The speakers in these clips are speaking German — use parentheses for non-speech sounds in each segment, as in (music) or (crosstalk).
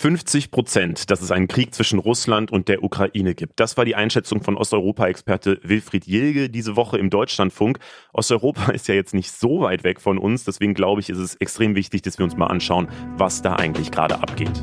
50 Prozent, dass es einen Krieg zwischen Russland und der Ukraine gibt. Das war die Einschätzung von Osteuropa-Experte Wilfried Jilge diese Woche im Deutschlandfunk. Osteuropa (laughs) ist ja jetzt nicht so weit weg von uns, deswegen glaube ich, ist es extrem wichtig, dass wir uns mal anschauen, was da eigentlich gerade abgeht.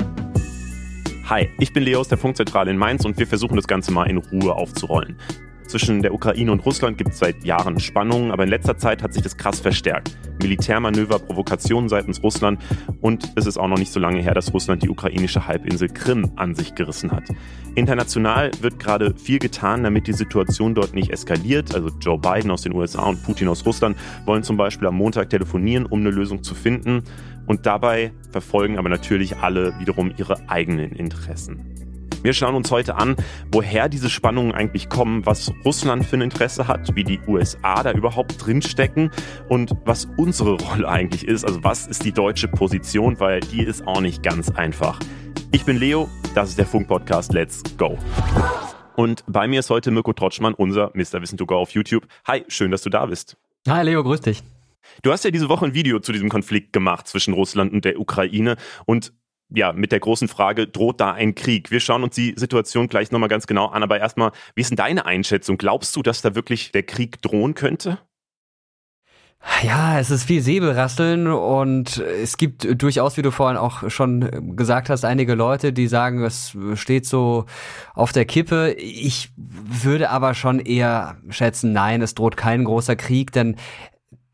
Hi, ich bin Leo aus der Funkzentrale in Mainz und wir versuchen das Ganze mal in Ruhe aufzurollen. Zwischen der Ukraine und Russland gibt es seit Jahren Spannungen, aber in letzter Zeit hat sich das krass verstärkt. Militärmanöver, Provokationen seitens Russland und es ist auch noch nicht so lange her, dass Russland die ukrainische Halbinsel Krim an sich gerissen hat. International wird gerade viel getan, damit die Situation dort nicht eskaliert. Also Joe Biden aus den USA und Putin aus Russland wollen zum Beispiel am Montag telefonieren, um eine Lösung zu finden. Und dabei verfolgen aber natürlich alle wiederum ihre eigenen Interessen. Wir schauen uns heute an, woher diese Spannungen eigentlich kommen, was Russland für ein Interesse hat, wie die USA da überhaupt drinstecken und was unsere Rolle eigentlich ist. Also was ist die deutsche Position, weil die ist auch nicht ganz einfach. Ich bin Leo, das ist der Funk-Podcast Let's Go. Und bei mir ist heute Mirko Trotschmann, unser Mr. Wissen to Go auf YouTube. Hi, schön, dass du da bist. Hi Leo, grüß dich. Du hast ja diese Woche ein Video zu diesem Konflikt gemacht zwischen Russland und der Ukraine und ja, mit der großen Frage, droht da ein Krieg? Wir schauen uns die Situation gleich nochmal ganz genau an, aber erstmal, wie ist denn deine Einschätzung? Glaubst du, dass da wirklich der Krieg drohen könnte? Ja, es ist viel Säbelrasseln und es gibt durchaus, wie du vorhin auch schon gesagt hast, einige Leute, die sagen, es steht so auf der Kippe. Ich würde aber schon eher schätzen, nein, es droht kein großer Krieg, denn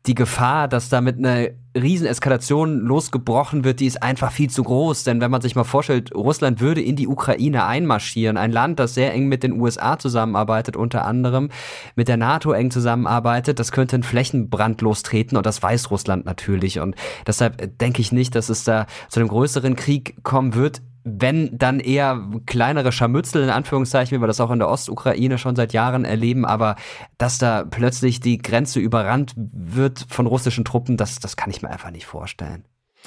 die Gefahr, dass damit eine Rieseneskalation losgebrochen wird, die ist einfach viel zu groß. Denn wenn man sich mal vorstellt, Russland würde in die Ukraine einmarschieren, ein Land, das sehr eng mit den USA zusammenarbeitet, unter anderem mit der NATO eng zusammenarbeitet, das könnte einen Flächenbrand lostreten und das weiß Russland natürlich. Und deshalb denke ich nicht, dass es da zu einem größeren Krieg kommen wird wenn dann eher kleinere Scharmützel in Anführungszeichen, wie wir das auch in der Ostukraine schon seit Jahren erleben, aber dass da plötzlich die Grenze überrannt wird von russischen Truppen, das, das kann ich mir einfach nicht vorstellen.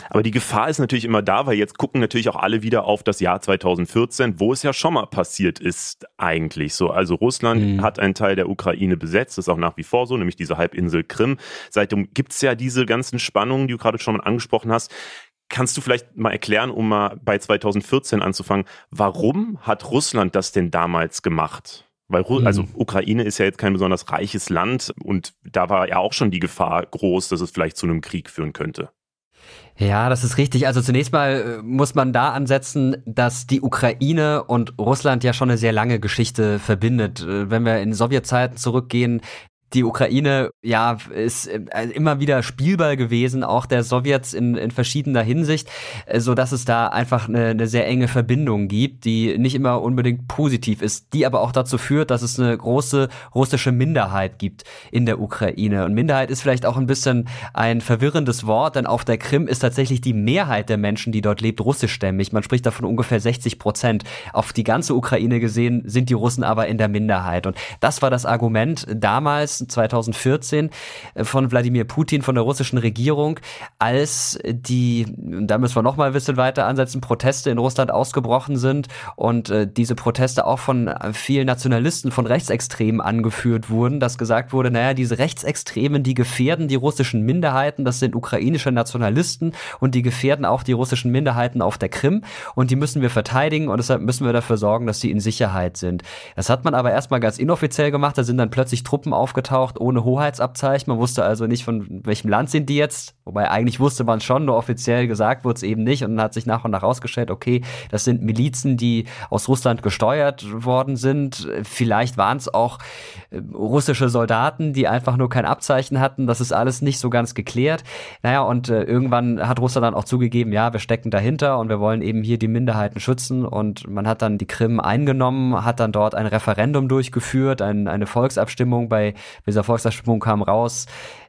Aber die Gefahr ist natürlich immer da, weil jetzt gucken natürlich auch alle wieder auf das Jahr 2014, wo es ja schon mal passiert ist eigentlich so. Also Russland mhm. hat einen Teil der Ukraine besetzt, das ist auch nach wie vor so, nämlich diese Halbinsel Krim. Seitdem gibt's ja diese ganzen Spannungen, die du gerade schon mal angesprochen hast. Kannst du vielleicht mal erklären, um mal bei 2014 anzufangen, warum hat Russland das denn damals gemacht? Weil, Ru also mhm. Ukraine ist ja jetzt kein besonders reiches Land und da war ja auch schon die Gefahr groß, dass es vielleicht zu einem Krieg führen könnte. Ja, das ist richtig. Also zunächst mal äh, muss man da ansetzen, dass die Ukraine und Russland ja schon eine sehr lange Geschichte verbindet. Äh, wenn wir in Sowjetzeiten zurückgehen, die Ukraine ja ist äh, immer wieder Spielball gewesen, auch der Sowjets in, in verschiedener Hinsicht, äh, so dass es da einfach eine, eine sehr enge Verbindung gibt, die nicht immer unbedingt positiv ist, die aber auch dazu führt, dass es eine große russische Minderheit gibt in der Ukraine. Und Minderheit ist vielleicht auch ein bisschen ein verwirrendes Wort, denn auf der Krim ist tatsächlich die Mehrheit der Menschen, die dort lebt, russischstämmig. Man spricht davon ungefähr 60 Prozent. Auf die ganze Ukraine gesehen sind die Russen aber in der Minderheit. Und das war das Argument damals 2014 äh, von Wladimir Putin, von der russischen Regierung, als die, da müssen wir noch mal ein bisschen weiter ansetzen, Proteste in Russland ausgebrochen sind und äh, diese Proteste auch von vielen Nationalisten, von Rechtsextremen angeführt wurden, dass gesagt wurde, naja, diese Rechtsextremen, die gefährden die russischen Minderheiten, das sind ukrainische Nationalisten und die gefährden auch die russischen Minderheiten auf der Krim und die müssen wir verteidigen und deshalb müssen wir dafür sorgen, dass sie in Sicherheit sind. Das hat man aber erstmal ganz inoffiziell gemacht, da sind dann plötzlich Truppen aufgetaucht, aufgetaucht ohne Hoheitsabzeichen. Man wusste also nicht, von welchem Land sind die jetzt. Wobei eigentlich wusste man schon, nur offiziell gesagt wurde es eben nicht. Und dann hat sich nach und nach rausgestellt, okay, das sind Milizen, die aus Russland gesteuert worden sind. Vielleicht waren es auch äh, russische Soldaten, die einfach nur kein Abzeichen hatten. Das ist alles nicht so ganz geklärt. Naja, und äh, irgendwann hat Russland dann auch zugegeben, ja, wir stecken dahinter und wir wollen eben hier die Minderheiten schützen. Und man hat dann die Krim eingenommen, hat dann dort ein Referendum durchgeführt, ein, eine Volksabstimmung bei dieser Volksabstimmung kam raus,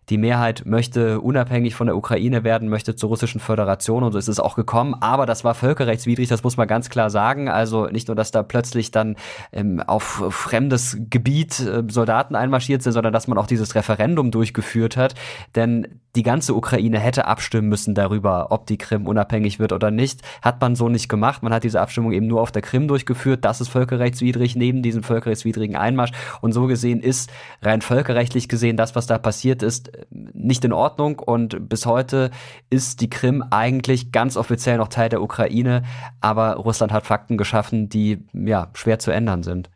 die Mehrheit möchte unabhängig von der Ukraine werden, möchte zur russischen Föderation und so ist es auch gekommen. Aber das war völkerrechtswidrig, das muss man ganz klar sagen. Also nicht nur, dass da plötzlich dann ähm, auf fremdes Gebiet äh, Soldaten einmarschiert sind, sondern dass man auch dieses Referendum durchgeführt hat. Denn die ganze Ukraine hätte abstimmen müssen darüber, ob die Krim unabhängig wird oder nicht. Hat man so nicht gemacht. Man hat diese Abstimmung eben nur auf der Krim durchgeführt. Das ist völkerrechtswidrig neben diesem völkerrechtswidrigen Einmarsch. Und so gesehen ist rein völkerrechtlich gesehen das, was da passiert ist, nicht in Ordnung und bis heute ist die Krim eigentlich ganz offiziell noch Teil der Ukraine, aber Russland hat Fakten geschaffen, die ja schwer zu ändern sind.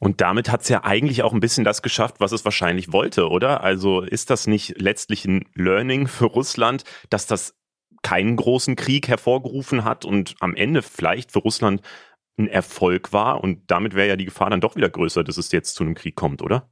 Und damit hat es ja eigentlich auch ein bisschen das geschafft, was es wahrscheinlich wollte, oder? Also ist das nicht letztlich ein Learning für Russland, dass das keinen großen Krieg hervorgerufen hat und am Ende vielleicht für Russland ein Erfolg war und damit wäre ja die Gefahr dann doch wieder größer, dass es jetzt zu einem Krieg kommt, oder?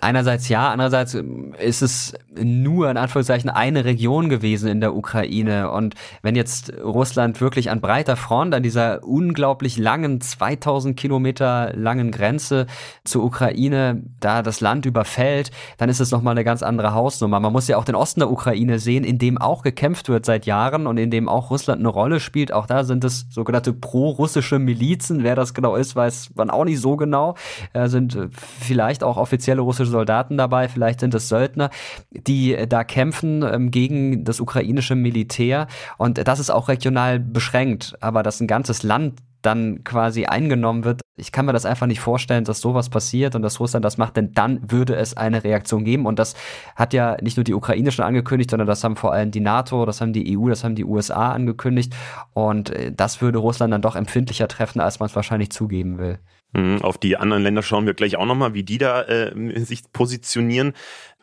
Einerseits ja, andererseits ähm, ist es nur in Anführungszeichen eine Region gewesen in der Ukraine. Und wenn jetzt Russland wirklich an breiter Front an dieser unglaublich langen, 2000 Kilometer langen Grenze zur Ukraine da das Land überfällt, dann ist es nochmal eine ganz andere Hausnummer. Man muss ja auch den Osten der Ukraine sehen, in dem auch gekämpft wird seit Jahren und in dem auch Russland eine Rolle spielt. Auch da sind es sogenannte pro-russische Milizen. Wer das genau ist, weiß man auch nicht so genau. Äh, sind vielleicht auch offizielle russische Soldaten dabei, vielleicht sind es Söldner, die äh, da kämpfen ähm, gegen das ukrainische Militär. Und das ist auch regional beschränkt, aber dass ein ganzes Land dann quasi eingenommen wird. Ich kann mir das einfach nicht vorstellen, dass sowas passiert und dass Russland das macht, denn dann würde es eine Reaktion geben. Und das hat ja nicht nur die Ukraine schon angekündigt, sondern das haben vor allem die NATO, das haben die EU, das haben die USA angekündigt. Und äh, das würde Russland dann doch empfindlicher treffen, als man es wahrscheinlich zugeben will. Mhm, auf die anderen Länder schauen wir gleich auch nochmal, wie die da äh, sich positionieren.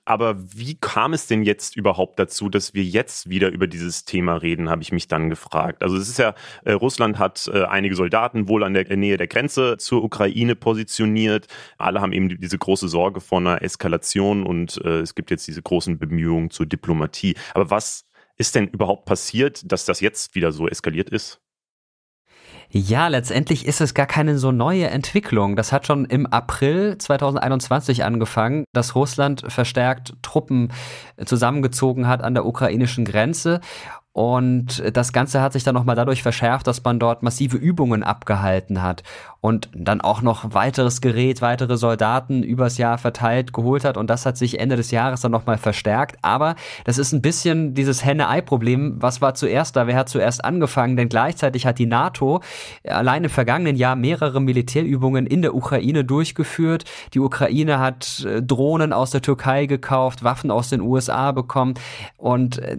Aber wie kam es denn jetzt überhaupt dazu, dass wir jetzt wieder über dieses Thema reden, habe ich mich dann gefragt. Also es ist ja, äh, Russland hat äh, einige Soldaten wohl an der Nähe der Grenze zur Ukraine positioniert. Alle haben eben diese große Sorge vor einer Eskalation und äh, es gibt jetzt diese großen Bemühungen zur Diplomatie. Aber was ist denn überhaupt passiert, dass das jetzt wieder so eskaliert ist? Ja, letztendlich ist es gar keine so neue Entwicklung. Das hat schon im April 2021 angefangen, dass Russland verstärkt Truppen zusammengezogen hat an der ukrainischen Grenze und das Ganze hat sich dann nochmal dadurch verschärft, dass man dort massive Übungen abgehalten hat und dann auch noch weiteres Gerät, weitere Soldaten übers Jahr verteilt geholt hat. Und das hat sich Ende des Jahres dann nochmal verstärkt. Aber das ist ein bisschen dieses Henne-Ei-Problem. Was war zuerst da? Wer hat zuerst angefangen? Denn gleichzeitig hat die NATO allein im vergangenen Jahr mehrere Militärübungen in der Ukraine durchgeführt. Die Ukraine hat äh, Drohnen aus der Türkei gekauft, Waffen aus den USA bekommen. Und äh,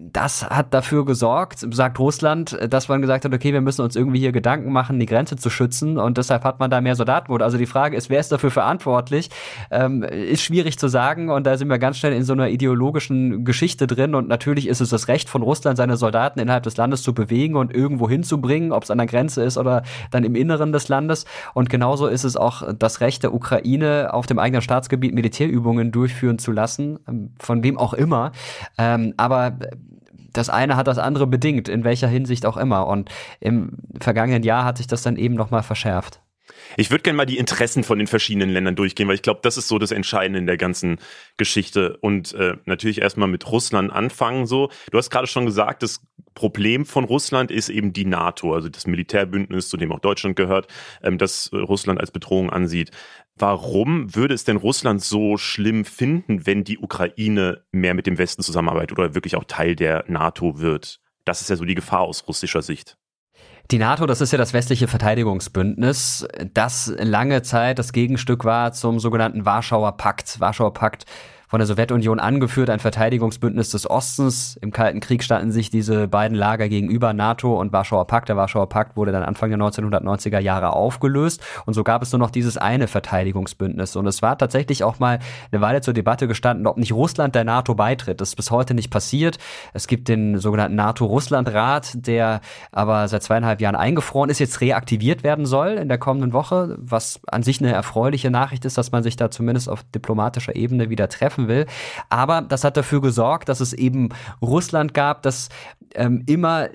das hat dafür gesorgt, sagt Russland, dass man gesagt hat, okay, wir müssen uns irgendwie hier Gedanken machen, die Grenze zu schützen und deshalb hat man da mehr Soldaten. Also die Frage ist, wer ist dafür verantwortlich? Ähm, ist schwierig zu sagen und da sind wir ganz schnell in so einer ideologischen Geschichte drin und natürlich ist es das Recht von Russland, seine Soldaten innerhalb des Landes zu bewegen und irgendwo hinzubringen, ob es an der Grenze ist oder dann im Inneren des Landes und genauso ist es auch das Recht der Ukraine, auf dem eigenen Staatsgebiet Militärübungen durchführen zu lassen, ähm, von wem auch immer. Ähm, aber das eine hat das andere bedingt, in welcher Hinsicht auch immer. Und im vergangenen Jahr hat sich das dann eben nochmal verschärft. Ich würde gerne mal die Interessen von den verschiedenen Ländern durchgehen, weil ich glaube, das ist so das Entscheidende in der ganzen Geschichte. Und äh, natürlich erstmal mit Russland anfangen. So, du hast gerade schon gesagt, das Problem von Russland ist eben die NATO, also das Militärbündnis, zu dem auch Deutschland gehört, ähm, das Russland als Bedrohung ansieht. Warum würde es denn Russland so schlimm finden, wenn die Ukraine mehr mit dem Westen zusammenarbeitet oder wirklich auch Teil der NATO wird? Das ist ja so die Gefahr aus russischer Sicht. Die NATO, das ist ja das westliche Verteidigungsbündnis, das lange Zeit das Gegenstück war zum sogenannten Warschauer Pakt. Warschauer Pakt von der Sowjetunion angeführt, ein Verteidigungsbündnis des Ostens. Im Kalten Krieg standen sich diese beiden Lager gegenüber, NATO und Warschauer Pakt. Der Warschauer Pakt wurde dann Anfang der 1990er Jahre aufgelöst und so gab es nur noch dieses eine Verteidigungsbündnis. Und es war tatsächlich auch mal eine Weile zur Debatte gestanden, ob nicht Russland der NATO beitritt. Das ist bis heute nicht passiert. Es gibt den sogenannten NATO-Russland-Rat, der aber seit zweieinhalb Jahren eingefroren ist, jetzt reaktiviert werden soll in der kommenden Woche, was an sich eine erfreuliche Nachricht ist, dass man sich da zumindest auf diplomatischer Ebene wieder treffen treffen will. Aber das hat dafür gesorgt, dass es eben Russland gab, das ähm, immer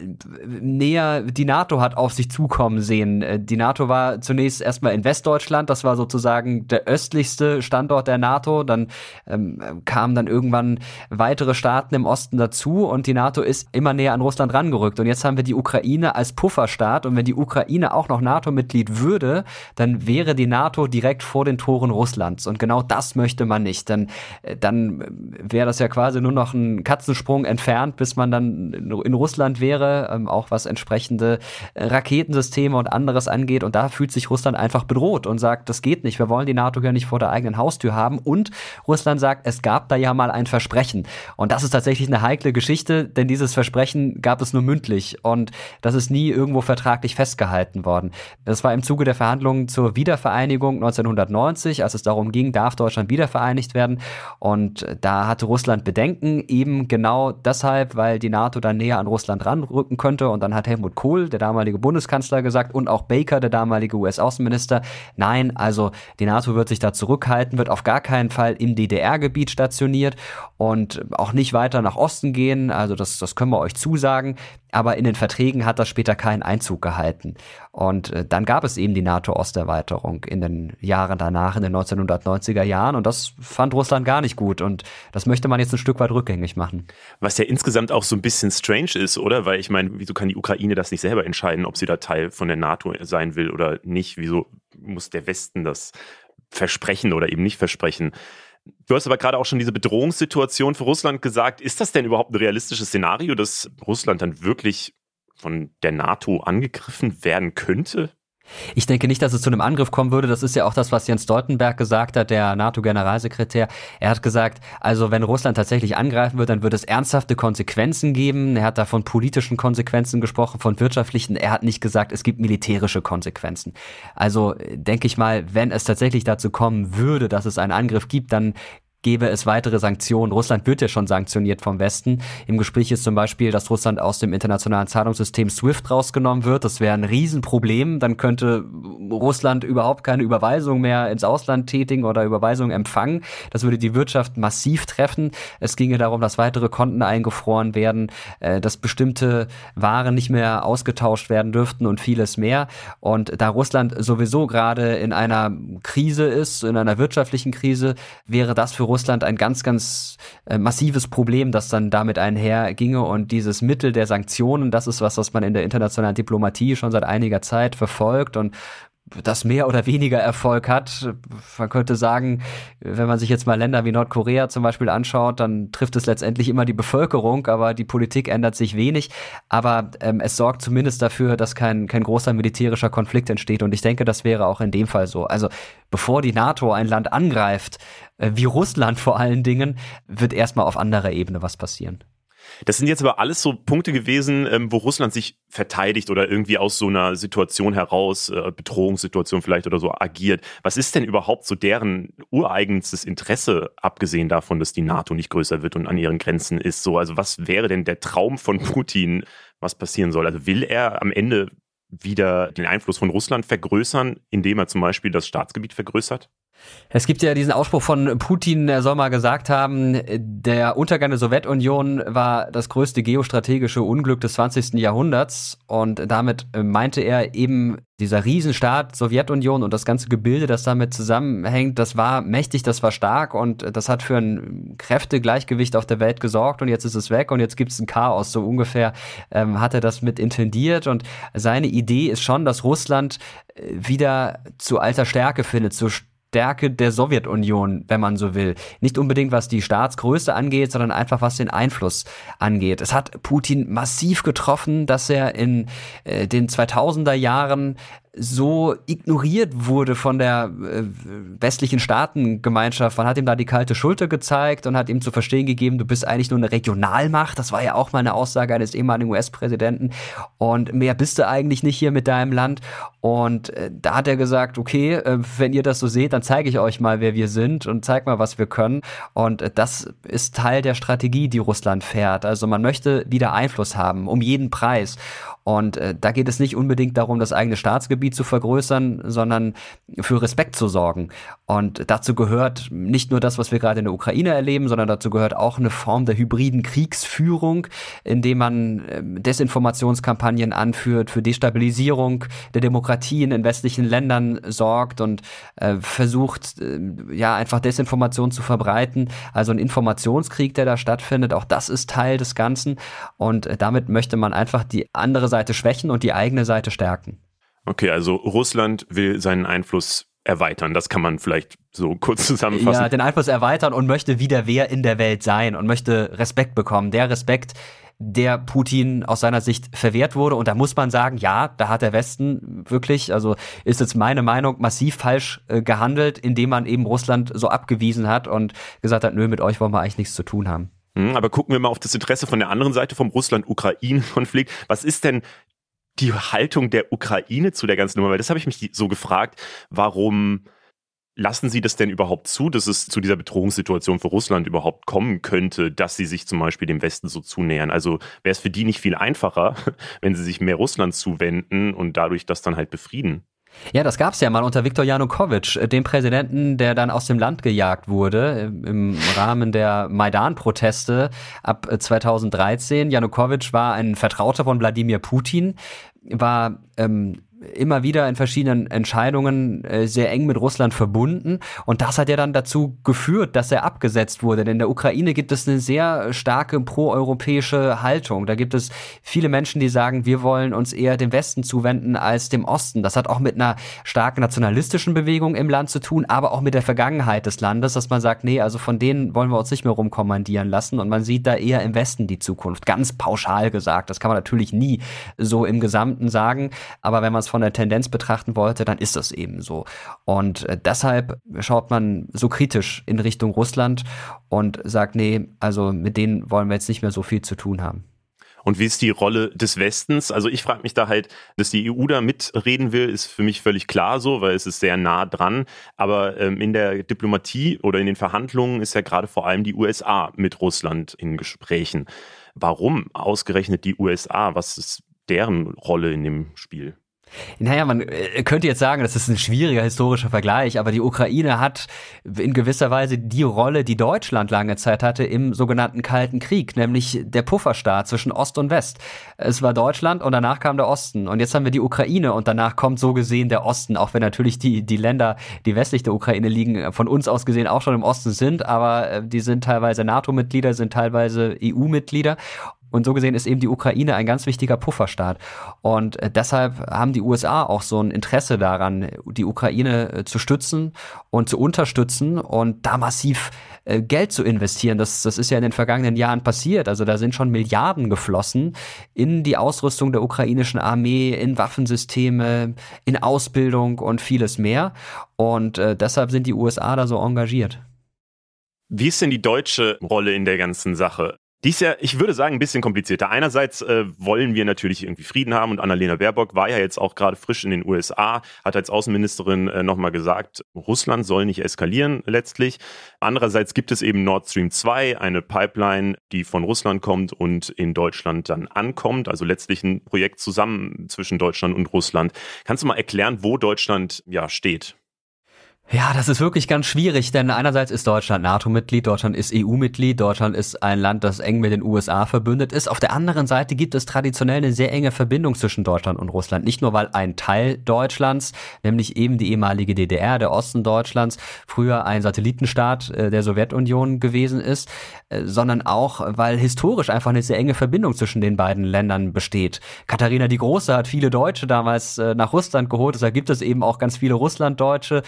näher die NATO hat auf sich zukommen sehen. Äh, die NATO war zunächst erstmal in Westdeutschland, das war sozusagen der östlichste Standort der NATO. Dann ähm, kamen dann irgendwann weitere Staaten im Osten dazu und die NATO ist immer näher an Russland rangerückt. Und jetzt haben wir die Ukraine als Pufferstaat und wenn die Ukraine auch noch NATO-Mitglied würde, dann wäre die NATO direkt vor den Toren Russlands. Und genau das möchte man nicht. Denn äh, dann wäre das ja quasi nur noch ein Katzensprung entfernt, bis man dann in Russland wäre, ähm, auch was entsprechende Raketensysteme und anderes angeht. Und da fühlt sich Russland einfach bedroht und sagt, das geht nicht, wir wollen die NATO ja nicht vor der eigenen Haustür haben. Und Russland sagt, es gab da ja mal ein Versprechen. Und das ist tatsächlich eine heikle Geschichte, denn dieses Versprechen gab es nur mündlich und das ist nie irgendwo vertraglich festgehalten worden. Das war im Zuge der Verhandlungen zur Wiedervereinigung 1990, als es darum ging, darf Deutschland wiedervereinigt werden. Und da hatte Russland Bedenken, eben genau deshalb, weil die NATO dann näher an Russland ranrücken könnte. Und dann hat Helmut Kohl, der damalige Bundeskanzler, gesagt und auch Baker, der damalige US-Außenminister, nein, also die NATO wird sich da zurückhalten, wird auf gar keinen Fall im DDR-Gebiet stationiert und auch nicht weiter nach Osten gehen. Also das, das können wir euch zusagen. Aber in den Verträgen hat das später keinen Einzug gehalten. Und äh, dann gab es eben die NATO-Osterweiterung in den Jahren danach, in den 1990er Jahren. Und das fand Russland gar nicht gut. Und das möchte man jetzt ein Stück weit rückgängig machen. Was ja insgesamt auch so ein bisschen strange ist, oder? Weil ich meine, wieso kann die Ukraine das nicht selber entscheiden, ob sie da Teil von der NATO sein will oder nicht? Wieso muss der Westen das versprechen oder eben nicht versprechen? Du hast aber gerade auch schon diese Bedrohungssituation für Russland gesagt. Ist das denn überhaupt ein realistisches Szenario, dass Russland dann wirklich von der NATO angegriffen werden könnte? Ich denke nicht, dass es zu einem Angriff kommen würde. Das ist ja auch das, was Jens Stoltenberg gesagt hat, der NATO-Generalsekretär. Er hat gesagt, also wenn Russland tatsächlich angreifen wird, dann wird es ernsthafte Konsequenzen geben. Er hat da von politischen Konsequenzen gesprochen, von wirtschaftlichen. Er hat nicht gesagt, es gibt militärische Konsequenzen. Also denke ich mal, wenn es tatsächlich dazu kommen würde, dass es einen Angriff gibt, dann gäbe es weitere Sanktionen. Russland wird ja schon sanktioniert vom Westen. Im Gespräch ist zum Beispiel, dass Russland aus dem internationalen Zahlungssystem SWIFT rausgenommen wird. Das wäre ein Riesenproblem. Dann könnte Russland überhaupt keine Überweisung mehr ins Ausland tätigen oder Überweisung empfangen. Das würde die Wirtschaft massiv treffen. Es ginge darum, dass weitere Konten eingefroren werden, äh, dass bestimmte Waren nicht mehr ausgetauscht werden dürften und vieles mehr. Und da Russland sowieso gerade in einer Krise ist, in einer wirtschaftlichen Krise, wäre das für Russland ein ganz, ganz äh, massives Problem, das dann damit einherginge. Und dieses Mittel der Sanktionen, das ist was, was man in der internationalen Diplomatie schon seit einiger Zeit verfolgt und das mehr oder weniger Erfolg hat. Man könnte sagen, wenn man sich jetzt mal Länder wie Nordkorea zum Beispiel anschaut, dann trifft es letztendlich immer die Bevölkerung, aber die Politik ändert sich wenig. Aber ähm, es sorgt zumindest dafür, dass kein, kein großer militärischer Konflikt entsteht. Und ich denke, das wäre auch in dem Fall so. Also bevor die NATO ein Land angreift, äh, wie Russland vor allen Dingen, wird erstmal auf anderer Ebene was passieren. Das sind jetzt aber alles so Punkte gewesen, ähm, wo Russland sich verteidigt oder irgendwie aus so einer Situation heraus, äh, Bedrohungssituation vielleicht oder so agiert. Was ist denn überhaupt so deren ureigenstes Interesse, abgesehen davon, dass die NATO nicht größer wird und an ihren Grenzen ist? So, also was wäre denn der Traum von Putin, was passieren soll? Also will er am Ende wieder den Einfluss von Russland vergrößern, indem er zum Beispiel das Staatsgebiet vergrößert? Es gibt ja diesen Ausspruch von Putin, er soll mal gesagt haben, der Untergang der Sowjetunion war das größte geostrategische Unglück des 20. Jahrhunderts und damit meinte er eben dieser Riesenstaat Sowjetunion und das ganze Gebilde, das damit zusammenhängt, das war mächtig, das war stark und das hat für ein Kräftegleichgewicht auf der Welt gesorgt und jetzt ist es weg und jetzt gibt es ein Chaos. So ungefähr ähm, hat er das mit intendiert und seine Idee ist schon, dass Russland äh, wieder zu alter Stärke findet, zu Stärke der Sowjetunion, wenn man so will. Nicht unbedingt was die Staatsgröße angeht, sondern einfach was den Einfluss angeht. Es hat Putin massiv getroffen, dass er in äh, den 2000er Jahren so ignoriert wurde von der äh, westlichen Staatengemeinschaft. Man hat ihm da die kalte Schulter gezeigt und hat ihm zu verstehen gegeben, du bist eigentlich nur eine Regionalmacht. Das war ja auch mal eine Aussage eines ehemaligen US-Präsidenten. Und mehr bist du eigentlich nicht hier mit deinem Land. Und äh, da hat er gesagt, okay, äh, wenn ihr das so seht, dann zeige ich euch mal, wer wir sind und zeig mal, was wir können. Und das ist Teil der Strategie, die Russland fährt. Also man möchte wieder Einfluss haben, um jeden Preis. Und äh, da geht es nicht unbedingt darum, das eigene Staatsgebiet zu vergrößern, sondern für Respekt zu sorgen. Und dazu gehört nicht nur das, was wir gerade in der Ukraine erleben, sondern dazu gehört auch eine Form der hybriden Kriegsführung, indem man äh, Desinformationskampagnen anführt, für Destabilisierung der Demokratien in westlichen Ländern sorgt und äh, versucht, äh, ja, einfach Desinformation zu verbreiten. Also ein Informationskrieg, der da stattfindet, auch das ist Teil des Ganzen. Und äh, damit möchte man einfach die andere Seite schwächen und die eigene Seite stärken. Okay, also Russland will seinen Einfluss erweitern. Das kann man vielleicht so (laughs) kurz zusammenfassen. Ja, den Einfluss erweitern und möchte wieder wer in der Welt sein und möchte Respekt bekommen. Der Respekt, der Putin aus seiner Sicht verwehrt wurde. Und da muss man sagen, ja, da hat der Westen wirklich, also ist jetzt meine Meinung, massiv falsch äh, gehandelt, indem man eben Russland so abgewiesen hat und gesagt hat, nö, mit euch wollen wir eigentlich nichts zu tun haben. Hm, aber gucken wir mal auf das Interesse von der anderen Seite vom Russland-Ukraine-Konflikt. Was ist denn die Haltung der Ukraine zu der ganzen Nummer? Weil das habe ich mich so gefragt, warum Lassen Sie das denn überhaupt zu, dass es zu dieser Bedrohungssituation für Russland überhaupt kommen könnte, dass sie sich zum Beispiel dem Westen so zunähern? Also wäre es für die nicht viel einfacher, (laughs) wenn sie sich mehr Russland zuwenden und dadurch das dann halt befrieden? Ja, das gab es ja mal unter Viktor Janukowitsch, äh, dem Präsidenten, der dann aus dem Land gejagt wurde äh, im Rahmen der Maidan-Proteste ab 2013. Äh, Janukowitsch war ein Vertrauter von Wladimir Putin, war ähm, immer wieder in verschiedenen Entscheidungen äh, sehr eng mit Russland verbunden. Und das hat ja dann dazu geführt, dass er abgesetzt wurde. Denn in der Ukraine gibt es eine sehr starke proeuropäische Haltung. Da gibt es viele Menschen, die sagen, wir wollen uns eher dem Westen zuwenden als dem Osten. Das hat auch mit einer starken nationalistischen Bewegung im Land zu tun, aber auch mit der Vergangenheit des Landes, dass man sagt, nee, also von denen wollen wir uns nicht mehr rumkommandieren lassen. Und man sieht da eher im Westen die Zukunft. Ganz pauschal gesagt. Das kann man natürlich nie so im Gesamten sagen. Aber wenn man es von der Tendenz betrachten wollte, dann ist das eben so. Und äh, deshalb schaut man so kritisch in Richtung Russland und sagt, nee, also mit denen wollen wir jetzt nicht mehr so viel zu tun haben. Und wie ist die Rolle des Westens? Also ich frage mich da halt, dass die EU da mitreden will, ist für mich völlig klar so, weil es ist sehr nah dran. Aber ähm, in der Diplomatie oder in den Verhandlungen ist ja gerade vor allem die USA mit Russland in Gesprächen. Warum ausgerechnet die USA? Was ist deren Rolle in dem Spiel? Naja, man äh, könnte jetzt sagen, das ist ein schwieriger historischer Vergleich, aber die Ukraine hat in gewisser Weise die Rolle, die Deutschland lange Zeit hatte im sogenannten Kalten Krieg, nämlich der Pufferstaat zwischen Ost und West. Es war Deutschland und danach kam der Osten. Und jetzt haben wir die Ukraine und danach kommt so gesehen der Osten, auch wenn natürlich die, die Länder, die westlich der Ukraine liegen, von uns aus gesehen auch schon im Osten sind, aber äh, die sind teilweise NATO-Mitglieder, sind teilweise EU-Mitglieder. Und so gesehen ist eben die Ukraine ein ganz wichtiger Pufferstaat. Und äh, deshalb haben die USA auch so ein Interesse daran, die Ukraine äh, zu stützen und zu unterstützen und da massiv äh, Geld zu investieren. Das, das ist ja in den vergangenen Jahren passiert. Also da sind schon Milliarden geflossen in die Ausrüstung der ukrainischen Armee, in Waffensysteme, in Ausbildung und vieles mehr. Und deshalb sind die USA da so engagiert. Wie ist denn die deutsche Rolle in der ganzen Sache? Dies ja, ich würde sagen, ein bisschen komplizierter. Einerseits äh, wollen wir natürlich irgendwie Frieden haben und Annalena Baerbock war ja jetzt auch gerade frisch in den USA, hat als Außenministerin äh, nochmal gesagt, Russland soll nicht eskalieren letztlich. Andererseits gibt es eben Nord Stream 2, eine Pipeline, die von Russland kommt und in Deutschland dann ankommt, also letztlich ein Projekt zusammen zwischen Deutschland und Russland. Kannst du mal erklären, wo Deutschland ja steht? Ja, das ist wirklich ganz schwierig, denn einerseits ist Deutschland NATO-Mitglied, Deutschland ist EU-Mitglied, Deutschland ist ein Land, das eng mit den USA verbündet ist. Auf der anderen Seite gibt es traditionell eine sehr enge Verbindung zwischen Deutschland und Russland. Nicht nur, weil ein Teil Deutschlands, nämlich eben die ehemalige DDR, der Osten Deutschlands, früher ein Satellitenstaat äh, der Sowjetunion gewesen ist, äh, sondern auch, weil historisch einfach eine sehr enge Verbindung zwischen den beiden Ländern besteht. Katharina die Große hat viele Deutsche damals äh, nach Russland geholt, deshalb gibt es eben auch ganz viele Russlanddeutsche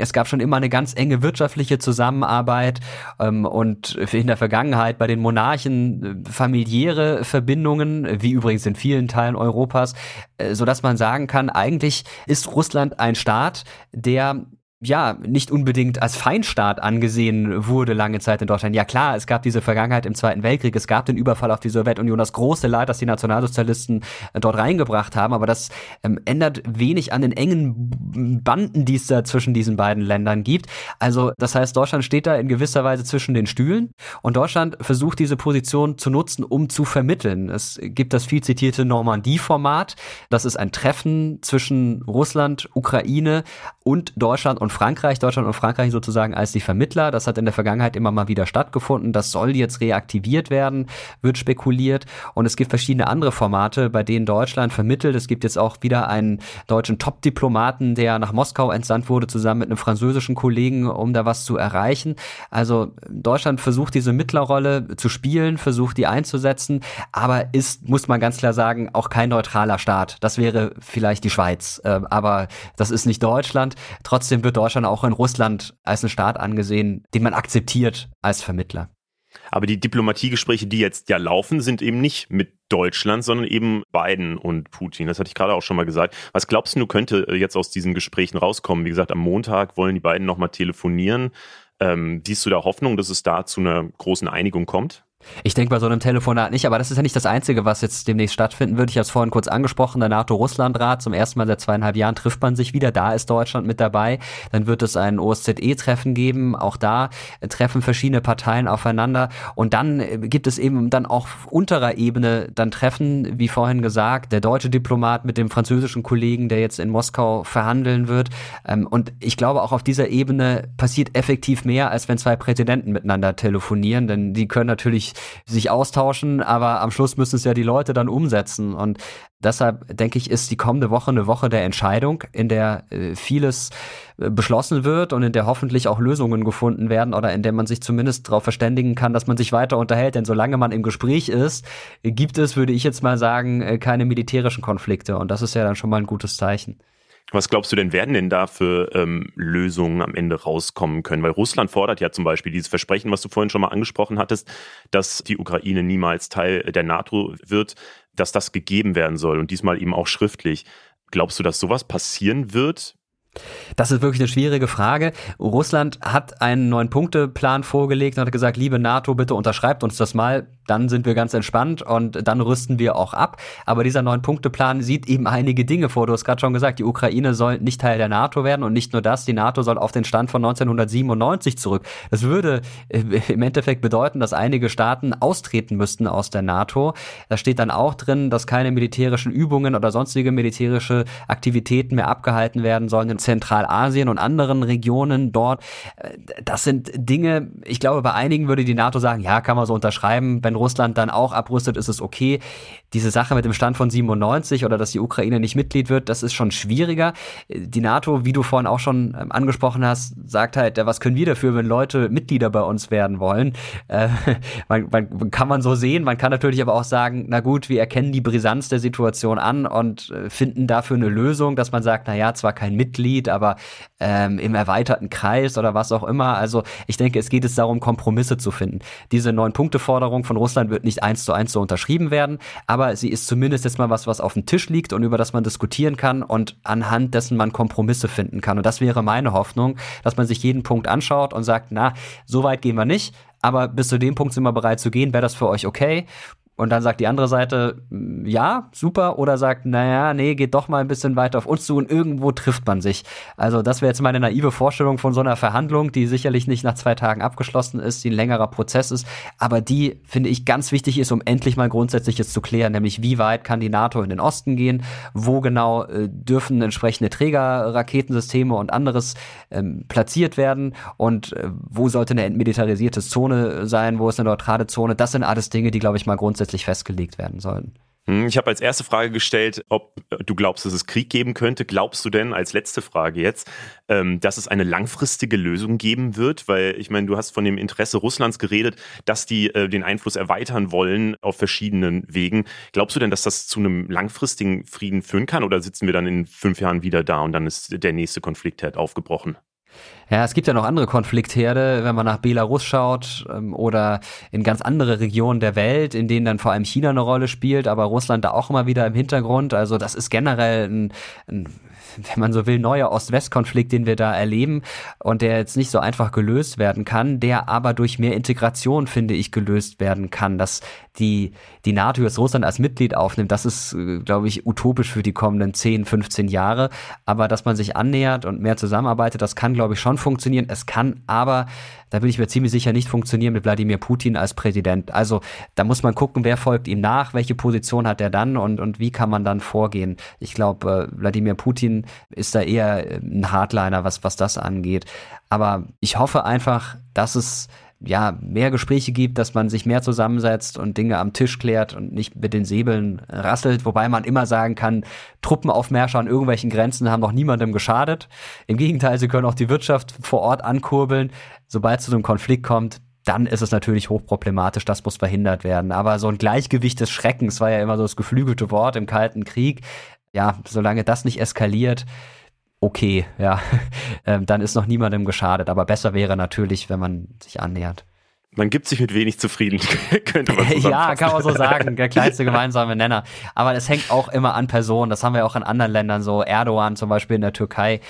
es gab schon immer eine ganz enge wirtschaftliche Zusammenarbeit ähm, und in der Vergangenheit bei den Monarchen äh, familiäre Verbindungen, wie übrigens in vielen Teilen Europas, äh, so dass man sagen kann, eigentlich ist Russland ein Staat, der ja, nicht unbedingt als Feindstaat angesehen wurde lange Zeit in Deutschland. Ja klar, es gab diese Vergangenheit im Zweiten Weltkrieg, es gab den Überfall auf die Sowjetunion, das große Leid, das die Nationalsozialisten äh, dort reingebracht haben, aber das ähm, ändert wenig an den engen Banden, die es da zwischen diesen beiden Ländern gibt. Also das heißt, Deutschland steht da in gewisser Weise zwischen den Stühlen und Deutschland versucht diese Position zu nutzen, um zu vermitteln. Es gibt das viel zitierte Normandie-Format, das ist ein Treffen zwischen Russland, Ukraine und Deutschland und und Frankreich, Deutschland und Frankreich sozusagen als die Vermittler. Das hat in der Vergangenheit immer mal wieder stattgefunden. Das soll jetzt reaktiviert werden, wird spekuliert. Und es gibt verschiedene andere Formate, bei denen Deutschland vermittelt. Es gibt jetzt auch wieder einen deutschen Top-Diplomaten, der nach Moskau entsandt wurde, zusammen mit einem französischen Kollegen, um da was zu erreichen. Also Deutschland versucht diese Mittlerrolle zu spielen, versucht die einzusetzen, aber ist, muss man ganz klar sagen, auch kein neutraler Staat. Das wäre vielleicht die Schweiz, ähm, aber das ist nicht Deutschland. Trotzdem wird Deutschland auch in Russland als einen Staat angesehen, den man akzeptiert als Vermittler. Aber die Diplomatiegespräche, die jetzt ja laufen, sind eben nicht mit Deutschland, sondern eben Biden und Putin. Das hatte ich gerade auch schon mal gesagt. Was glaubst du, könnte äh, jetzt aus diesen Gesprächen rauskommen? Wie gesagt, am Montag wollen die beiden nochmal telefonieren. Ähm, siehst du da Hoffnung, dass es da zu einer großen Einigung kommt? Ich denke bei so einem Telefonat nicht, aber das ist ja nicht das Einzige, was jetzt demnächst stattfinden wird. Ich habe es vorhin kurz angesprochen, der NATO-Russland-Rat, zum ersten Mal seit zweieinhalb Jahren trifft man sich wieder, da ist Deutschland mit dabei. Dann wird es ein OSZE-Treffen geben, auch da treffen verschiedene Parteien aufeinander. Und dann gibt es eben dann auch unterer Ebene dann Treffen, wie vorhin gesagt, der deutsche Diplomat mit dem französischen Kollegen, der jetzt in Moskau verhandeln wird. Ähm, und ich glaube, auch auf dieser Ebene passiert effektiv mehr, als wenn zwei Präsidenten miteinander telefonieren, denn die können natürlich sich austauschen, aber am Schluss müssen es ja die Leute dann umsetzen. Und deshalb denke ich, ist die kommende Woche eine Woche der Entscheidung, in der äh, vieles äh, beschlossen wird und in der hoffentlich auch Lösungen gefunden werden oder in der man sich zumindest darauf verständigen kann, dass man sich weiter unterhält. Denn solange man im Gespräch ist, gibt es, würde ich jetzt mal sagen, äh, keine militärischen Konflikte. Und das ist ja dann schon mal ein gutes Zeichen. Was glaubst du denn, werden denn da für ähm, Lösungen am Ende rauskommen können? Weil Russland fordert ja zum Beispiel dieses Versprechen, was du vorhin schon mal angesprochen hattest, dass die Ukraine niemals Teil der NATO wird, dass das gegeben werden soll und diesmal eben auch schriftlich. Glaubst du, dass sowas passieren wird? Das ist wirklich eine schwierige Frage. Russland hat einen Neun-Punkte-Plan vorgelegt und hat gesagt, liebe NATO, bitte unterschreibt uns das mal dann sind wir ganz entspannt und dann rüsten wir auch ab. Aber dieser Neun-Punkte-Plan sieht eben einige Dinge vor. Du hast gerade schon gesagt, die Ukraine soll nicht Teil der NATO werden und nicht nur das, die NATO soll auf den Stand von 1997 zurück. Das würde äh, im Endeffekt bedeuten, dass einige Staaten austreten müssten aus der NATO. Da steht dann auch drin, dass keine militärischen Übungen oder sonstige militärische Aktivitäten mehr abgehalten werden sollen in Zentralasien und anderen Regionen dort. Äh, das sind Dinge, ich glaube, bei einigen würde die NATO sagen, ja, kann man so unterschreiben, wenn Russland dann auch abrüstet, ist es okay. Diese Sache mit dem Stand von 97 oder dass die Ukraine nicht Mitglied wird, das ist schon schwieriger. Die NATO, wie du vorhin auch schon ähm, angesprochen hast, sagt halt, was können wir dafür, wenn Leute Mitglieder bei uns werden wollen? Äh, (laughs) man, man, kann man so sehen, man kann natürlich aber auch sagen, na gut, wir erkennen die Brisanz der Situation an und äh, finden dafür eine Lösung, dass man sagt, na ja, zwar kein Mitglied, aber ähm, im erweiterten Kreis oder was auch immer. Also ich denke, es geht jetzt darum, Kompromisse zu finden. Diese neun Punkte Forderung von Russland wird nicht eins zu eins so unterschrieben werden, aber sie ist zumindest jetzt mal was, was auf dem Tisch liegt und über das man diskutieren kann und anhand dessen man Kompromisse finden kann. Und das wäre meine Hoffnung, dass man sich jeden Punkt anschaut und sagt, na, so weit gehen wir nicht, aber bis zu dem Punkt sind wir bereit zu gehen, wäre das für euch okay? Und dann sagt die andere Seite, mm, ja, super, oder sagt, naja, nee, geht doch mal ein bisschen weiter auf uns zu und irgendwo trifft man sich. Also das wäre jetzt meine naive Vorstellung von so einer Verhandlung, die sicherlich nicht nach zwei Tagen abgeschlossen ist, die ein längerer Prozess ist, aber die, finde ich, ganz wichtig ist, um endlich mal Grundsätzliches zu klären, nämlich wie weit kann die NATO in den Osten gehen, wo genau äh, dürfen entsprechende Trägerraketensysteme und anderes ähm, platziert werden? Und äh, wo sollte eine entmilitarisierte Zone sein, wo ist eine neutrale Zone. Das sind alles Dinge, die, glaube ich, mal grundsätzlich grundsätzlich festgelegt werden sollen. Hm, ich habe als erste Frage gestellt, ob du glaubst, dass es Krieg geben könnte. Glaubst du denn, als letzte Frage jetzt, ähm, dass es eine langfristige Lösung geben wird? Weil ich meine, du hast von dem Interesse Russlands geredet, dass die äh, den Einfluss erweitern wollen auf verschiedenen Wegen. Glaubst du denn, dass das zu einem langfristigen Frieden führen kann? Oder sitzen wir dann in fünf Jahren wieder da und dann ist der nächste Konfliktherd aufgebrochen? Ja, es gibt ja noch andere Konfliktherde, wenn man nach Belarus schaut ähm, oder in ganz andere Regionen der Welt, in denen dann vor allem China eine Rolle spielt, aber Russland da auch immer wieder im Hintergrund. Also das ist generell ein, ein wenn man so will, neuer Ost-West-Konflikt, den wir da erleben und der jetzt nicht so einfach gelöst werden kann, der aber durch mehr Integration, finde ich, gelöst werden kann. Dass die, die NATO jetzt Russland als Mitglied aufnimmt, das ist, äh, glaube ich, utopisch für die kommenden 10, 15 Jahre. Aber dass man sich annähert und mehr zusammenarbeitet, das kann, glaube ich, schon funktionieren. Es kann aber da bin ich mir ziemlich sicher nicht funktionieren mit Wladimir Putin als Präsident. Also da muss man gucken, wer folgt ihm nach, welche Position hat er dann und, und wie kann man dann vorgehen. Ich glaube, äh, Wladimir Putin ist da eher äh, ein Hardliner, was, was das angeht. Aber ich hoffe einfach, dass es ja, mehr Gespräche gibt, dass man sich mehr zusammensetzt und Dinge am Tisch klärt und nicht mit den Säbeln rasselt, wobei man immer sagen kann, Truppenaufmärsche an irgendwelchen Grenzen haben noch niemandem geschadet. Im Gegenteil, sie können auch die Wirtschaft vor Ort ankurbeln. Sobald es zu einem Konflikt kommt, dann ist es natürlich hochproblematisch, das muss verhindert werden. Aber so ein Gleichgewicht des Schreckens war ja immer so das geflügelte Wort im Kalten Krieg. Ja, solange das nicht eskaliert, okay, ja, (laughs) ähm, dann ist noch niemandem geschadet. Aber besser wäre natürlich, wenn man sich annähert. Man gibt sich mit wenig zufrieden, (laughs) könnte man Ja, kann man so sagen, der kleinste gemeinsame Nenner. Aber es hängt auch immer an Personen. Das haben wir auch in anderen Ländern, so Erdogan zum Beispiel in der Türkei.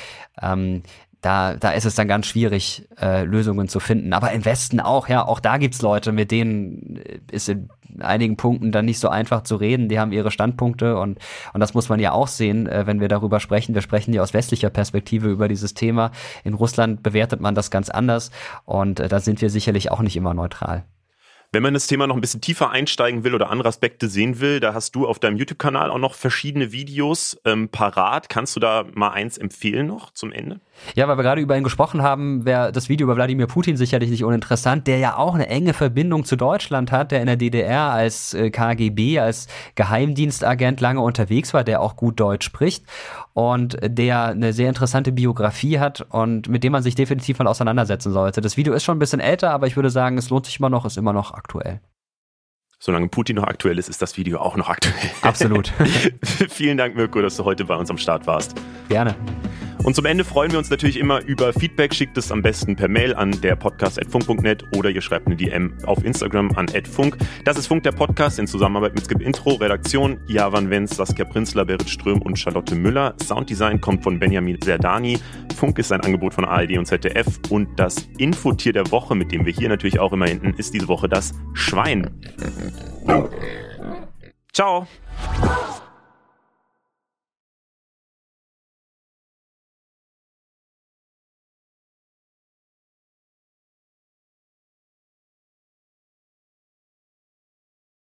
Ähm, da, da ist es dann ganz schwierig, äh, Lösungen zu finden. Aber im Westen auch, ja, auch da gibt's Leute, mit denen ist in einigen Punkten dann nicht so einfach zu reden. Die haben ihre Standpunkte und, und das muss man ja auch sehen, äh, wenn wir darüber sprechen. Wir sprechen ja aus westlicher Perspektive über dieses Thema. In Russland bewertet man das ganz anders und äh, da sind wir sicherlich auch nicht immer neutral. Wenn man das Thema noch ein bisschen tiefer einsteigen will oder andere Aspekte sehen will, da hast du auf deinem YouTube-Kanal auch noch verschiedene Videos ähm, parat. Kannst du da mal eins empfehlen noch zum Ende? Ja, weil wir gerade über ihn gesprochen haben, wäre das Video über Wladimir Putin sicherlich nicht uninteressant, der ja auch eine enge Verbindung zu Deutschland hat, der in der DDR als äh, KGB, als Geheimdienstagent lange unterwegs war, der auch gut Deutsch spricht und der eine sehr interessante Biografie hat und mit dem man sich definitiv mal auseinandersetzen sollte. Das Video ist schon ein bisschen älter, aber ich würde sagen, es lohnt sich immer noch, ist immer noch aktuell. Solange Putin noch aktuell ist, ist das Video auch noch aktuell. Absolut. (laughs) Vielen Dank, Mirko, dass du heute bei uns am Start warst. Gerne. Und zum Ende freuen wir uns natürlich immer über Feedback. Schickt es am besten per Mail an der podcast.funk.net oder ihr schreibt eine DM auf Instagram an @funk. Das ist Funk der Podcast in Zusammenarbeit mit Skip Intro, Redaktion Javan Wenz, Saskia Prinzler, Berit Ström und Charlotte Müller. Sounddesign kommt von Benjamin Serdani. Funk ist ein Angebot von ARD und ZDF und das Infotier der Woche, mit dem wir hier natürlich auch immer hinten, ist diese Woche das Schwein. Ciao.